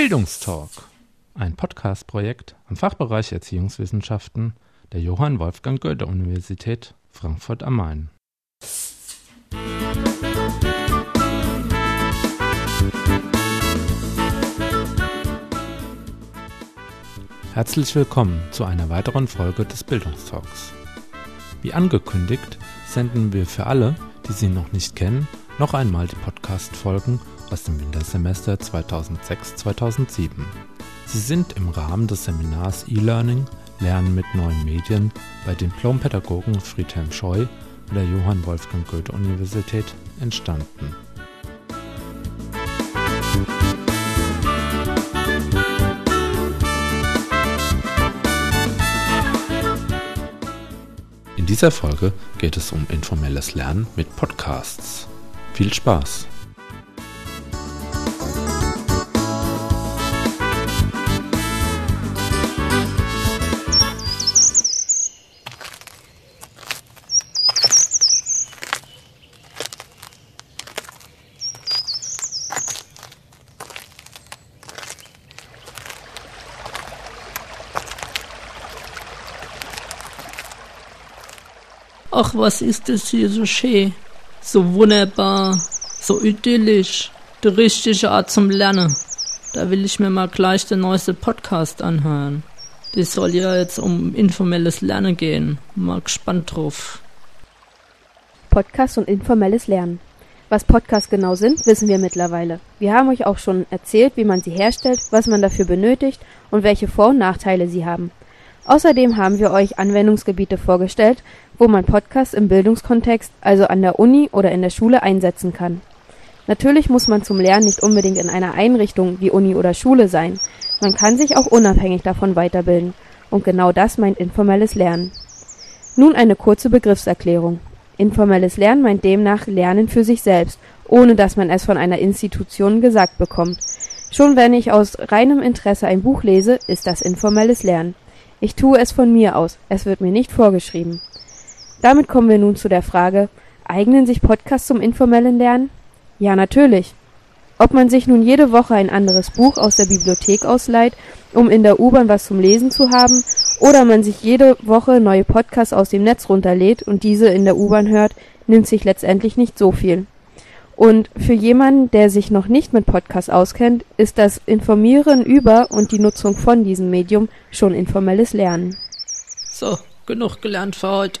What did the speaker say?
Bildungstalk, ein Podcast-Projekt am Fachbereich Erziehungswissenschaften der Johann Wolfgang Goethe Universität Frankfurt am Main. Herzlich willkommen zu einer weiteren Folge des Bildungstalks. Wie angekündigt, senden wir für alle, die sie noch nicht kennen, noch einmal die Podcast-Folgen aus dem Wintersemester 2006-2007. Sie sind im Rahmen des Seminars E-Learning Lernen mit neuen Medien bei Diplompädagogen Friedhelm Scheu an der Johann Wolfgang Goethe Universität entstanden. In dieser Folge geht es um informelles Lernen mit Podcasts. Viel Spaß! Ach, was ist das hier so schön, so wunderbar, so idyllisch, die richtige Art zum Lernen. Da will ich mir mal gleich den neuesten Podcast anhören. Das soll ja jetzt um informelles Lernen gehen. Mal gespannt drauf. Podcast und informelles Lernen. Was Podcasts genau sind, wissen wir mittlerweile. Wir haben euch auch schon erzählt, wie man sie herstellt, was man dafür benötigt und welche Vor- und Nachteile sie haben. Außerdem haben wir euch Anwendungsgebiete vorgestellt, wo man Podcasts im Bildungskontext, also an der Uni oder in der Schule einsetzen kann. Natürlich muss man zum Lernen nicht unbedingt in einer Einrichtung wie Uni oder Schule sein. Man kann sich auch unabhängig davon weiterbilden. Und genau das meint informelles Lernen. Nun eine kurze Begriffserklärung. Informelles Lernen meint demnach Lernen für sich selbst, ohne dass man es von einer Institution gesagt bekommt. Schon wenn ich aus reinem Interesse ein Buch lese, ist das informelles Lernen. Ich tue es von mir aus, es wird mir nicht vorgeschrieben. Damit kommen wir nun zu der Frage, eignen sich Podcasts zum informellen Lernen? Ja, natürlich. Ob man sich nun jede Woche ein anderes Buch aus der Bibliothek ausleiht, um in der U-Bahn was zum Lesen zu haben, oder man sich jede Woche neue Podcasts aus dem Netz runterlädt und diese in der U-Bahn hört, nimmt sich letztendlich nicht so viel. Und für jemanden, der sich noch nicht mit Podcasts auskennt, ist das Informieren über und die Nutzung von diesem Medium schon informelles Lernen. So, genug gelernt für heute.